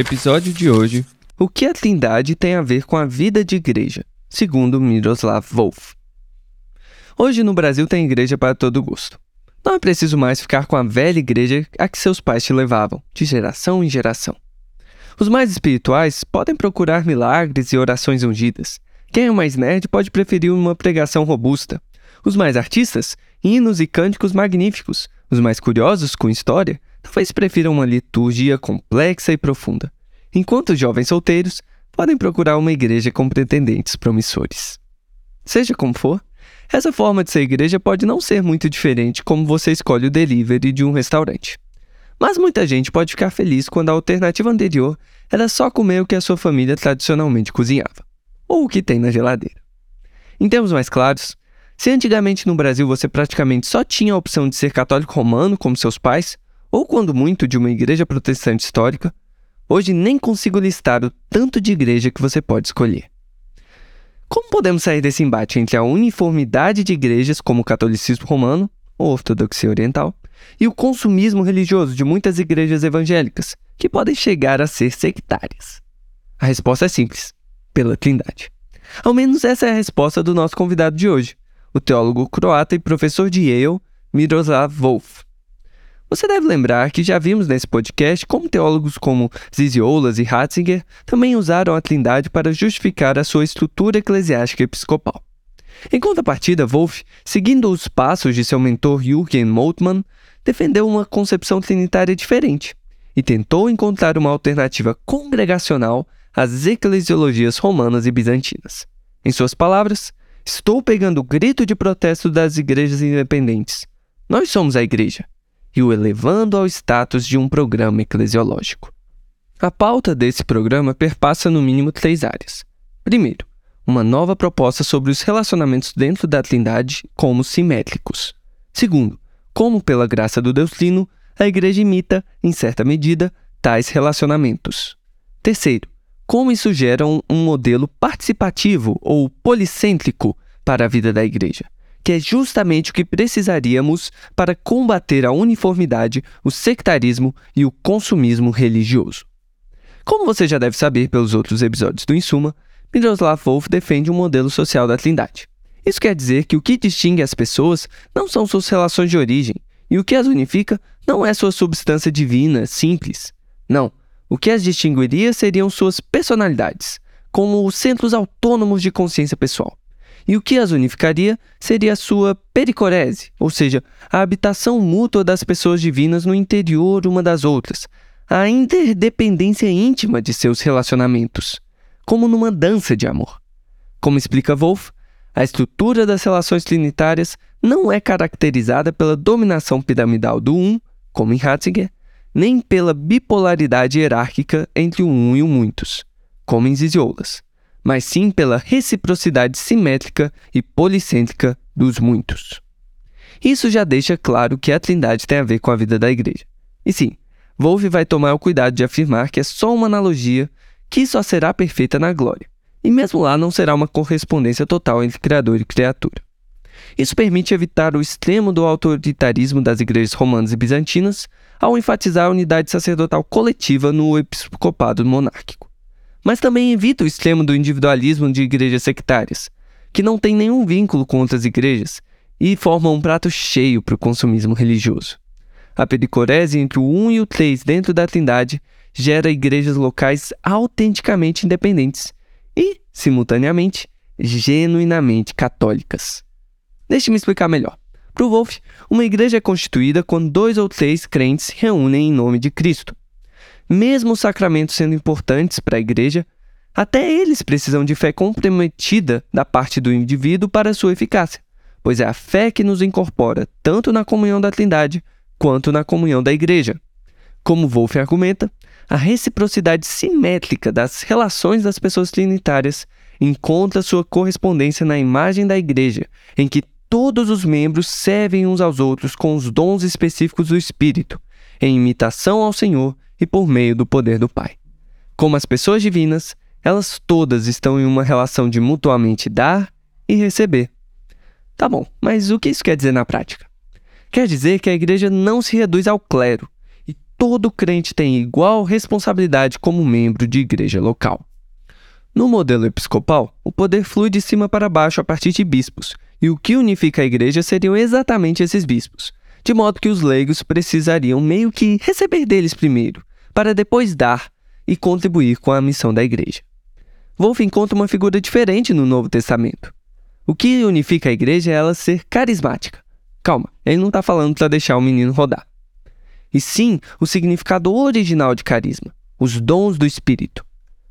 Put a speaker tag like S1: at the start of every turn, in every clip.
S1: Episódio de hoje o que a Trindade tem a ver com a vida de igreja, segundo Miroslav Wolf? Hoje no Brasil tem igreja para todo gosto. Não é preciso mais ficar com a velha igreja a que seus pais te levavam, de geração em geração. Os mais espirituais podem procurar milagres e orações ungidas. Quem é mais nerd pode preferir uma pregação robusta. Os mais artistas, hinos e cânticos magníficos. Os mais curiosos com história, talvez prefiram uma liturgia complexa e profunda enquanto jovens solteiros podem procurar uma igreja com pretendentes promissores. Seja como for, essa forma de ser igreja pode não ser muito diferente como você escolhe o delivery de um restaurante. Mas muita gente pode ficar feliz quando a alternativa anterior era só comer o que a sua família tradicionalmente cozinhava, ou o que tem na geladeira. Em termos mais claros, se antigamente no Brasil você praticamente só tinha a opção de ser católico romano como seus pais, ou quando muito de uma igreja protestante histórica, Hoje nem consigo listar o tanto de igreja que você pode escolher. Como podemos sair desse embate entre a uniformidade de igrejas como o catolicismo romano, ou ortodoxia oriental, e o consumismo religioso de muitas igrejas evangélicas, que podem chegar a ser sectárias? A resposta é simples: pela Trindade. Ao menos essa é a resposta do nosso convidado de hoje, o teólogo croata e professor de Yale, Miroslav Wolf. Você deve lembrar que já vimos nesse podcast como teólogos como Ziziolas e Ratzinger também usaram a Trindade para justificar a sua estrutura eclesiástica episcopal. Em contrapartida, Wolff, seguindo os passos de seu mentor Jürgen Moltmann, defendeu uma concepção trinitária diferente e tentou encontrar uma alternativa congregacional às eclesiologias romanas e bizantinas. Em suas palavras, estou pegando o grito de protesto das igrejas independentes. Nós somos a igreja e o elevando ao status de um programa eclesiológico. A pauta desse programa perpassa no mínimo três áreas. Primeiro, uma nova proposta sobre os relacionamentos dentro da Trindade como simétricos. Segundo, como pela graça do Deus Trino, a Igreja imita, em certa medida, tais relacionamentos. Terceiro, como isso gera um, um modelo participativo ou policêntrico para a vida da Igreja que é justamente o que precisaríamos para combater a uniformidade, o sectarismo e o consumismo religioso. Como você já deve saber pelos outros episódios do Insuma, Miroslav Wolf defende um modelo social da Trindade. Isso quer dizer que o que distingue as pessoas não são suas relações de origem, e o que as unifica não é sua substância divina simples. Não, o que as distinguiria seriam suas personalidades, como os centros autônomos de consciência pessoal e o que as unificaria seria a sua pericorese, ou seja, a habitação mútua das pessoas divinas no interior uma das outras, a interdependência íntima de seus relacionamentos, como numa dança de amor. Como explica Wolff, a estrutura das relações trinitárias não é caracterizada pela dominação piramidal do um, como em Ratzinger, nem pela bipolaridade hierárquica entre o um e o muitos, como em Ziziolas mas sim pela reciprocidade simétrica e policêntrica dos muitos. Isso já deixa claro que a Trindade tem a ver com a vida da igreja. E sim, Wolff vai tomar o cuidado de afirmar que é só uma analogia que só será perfeita na glória, e mesmo lá não será uma correspondência total entre Criador e criatura. Isso permite evitar o extremo do autoritarismo das igrejas romanas e bizantinas ao enfatizar a unidade sacerdotal coletiva no episcopado monárquico mas também evita o extremo do individualismo de igrejas sectárias, que não têm nenhum vínculo com outras igrejas e formam um prato cheio para o consumismo religioso. A pericorese entre o 1 e o 3 dentro da Trindade gera igrejas locais autenticamente independentes e, simultaneamente, genuinamente católicas. Deixe-me explicar melhor. Para o Wolff, uma igreja é constituída quando dois ou três crentes se reúnem em nome de Cristo. Mesmo os sacramentos sendo importantes para a igreja, até eles precisam de fé comprometida da parte do indivíduo para sua eficácia, pois é a fé que nos incorpora tanto na comunhão da Trindade quanto na comunhão da igreja. Como Wolff argumenta, a reciprocidade simétrica das relações das pessoas trinitárias encontra sua correspondência na imagem da igreja, em que todos os membros servem uns aos outros com os dons específicos do Espírito, em imitação ao Senhor e por meio do poder do Pai. Como as pessoas divinas, elas todas estão em uma relação de mutuamente dar e receber. Tá bom, mas o que isso quer dizer na prática? Quer dizer que a igreja não se reduz ao clero, e todo crente tem igual responsabilidade como membro de igreja local. No modelo episcopal, o poder flui de cima para baixo a partir de bispos, e o que unifica a igreja seriam exatamente esses bispos, de modo que os leigos precisariam meio que receber deles primeiro, para depois dar e contribuir com a missão da igreja. Wolff encontra uma figura diferente no Novo Testamento. O que unifica a igreja é ela ser carismática. Calma, ele não está falando para deixar o menino rodar. E sim o significado original de carisma, os dons do Espírito.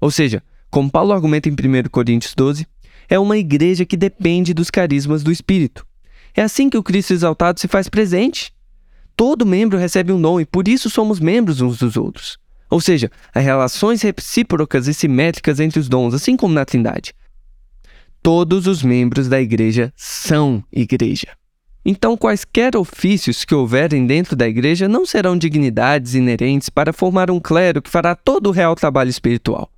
S1: Ou seja, como Paulo argumenta em 1 Coríntios 12, é uma igreja que depende dos carismas do Espírito. É assim que o Cristo exaltado se faz presente. Todo membro recebe um dom e por isso somos membros uns dos outros. Ou seja, há relações recíprocas e simétricas entre os dons, assim como na Trindade. Todos os membros da igreja são igreja. Então, quaisquer ofícios que houverem dentro da igreja não serão dignidades inerentes para formar um clero que fará todo o real trabalho espiritual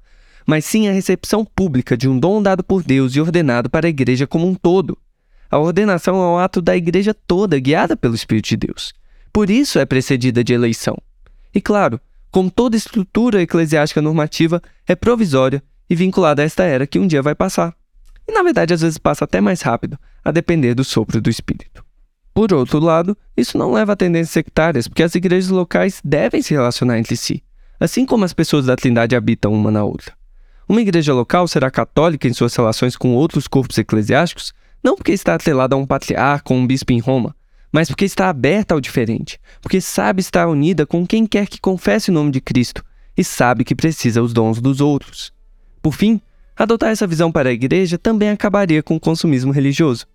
S1: mas sim a recepção pública de um dom dado por Deus e ordenado para a igreja como um todo. A ordenação é um ato da igreja toda, guiada pelo Espírito de Deus. Por isso é precedida de eleição. E claro, como toda estrutura eclesiástica normativa, é provisória e vinculada a esta era que um dia vai passar. E na verdade às vezes passa até mais rápido, a depender do sopro do Espírito. Por outro lado, isso não leva a tendências sectárias, porque as igrejas locais devem se relacionar entre si, assim como as pessoas da Trindade habitam uma na outra. Uma igreja local será católica em suas relações com outros corpos eclesiásticos, não porque está atrelada a um patriarca ou um bispo em Roma, mas porque está aberta ao diferente, porque sabe estar unida com quem quer que confesse o nome de Cristo e sabe que precisa os dons dos outros. Por fim, adotar essa visão para a igreja também acabaria com o consumismo religioso.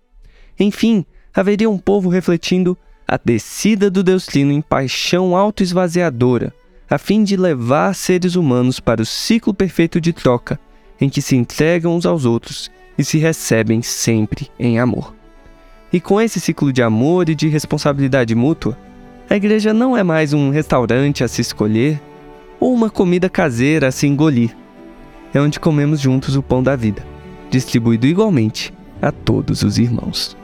S1: Enfim, haveria um povo refletindo a descida do Deus Trino em paixão autoesvaziadora, a fim de levar seres humanos para o ciclo perfeito de troca, em que se entregam uns aos outros e se recebem sempre em amor. E com esse ciclo de amor e de responsabilidade mútua, a igreja não é mais um restaurante a se escolher ou uma comida caseira a se engolir. É onde comemos juntos o pão da vida, distribuído igualmente a todos os irmãos.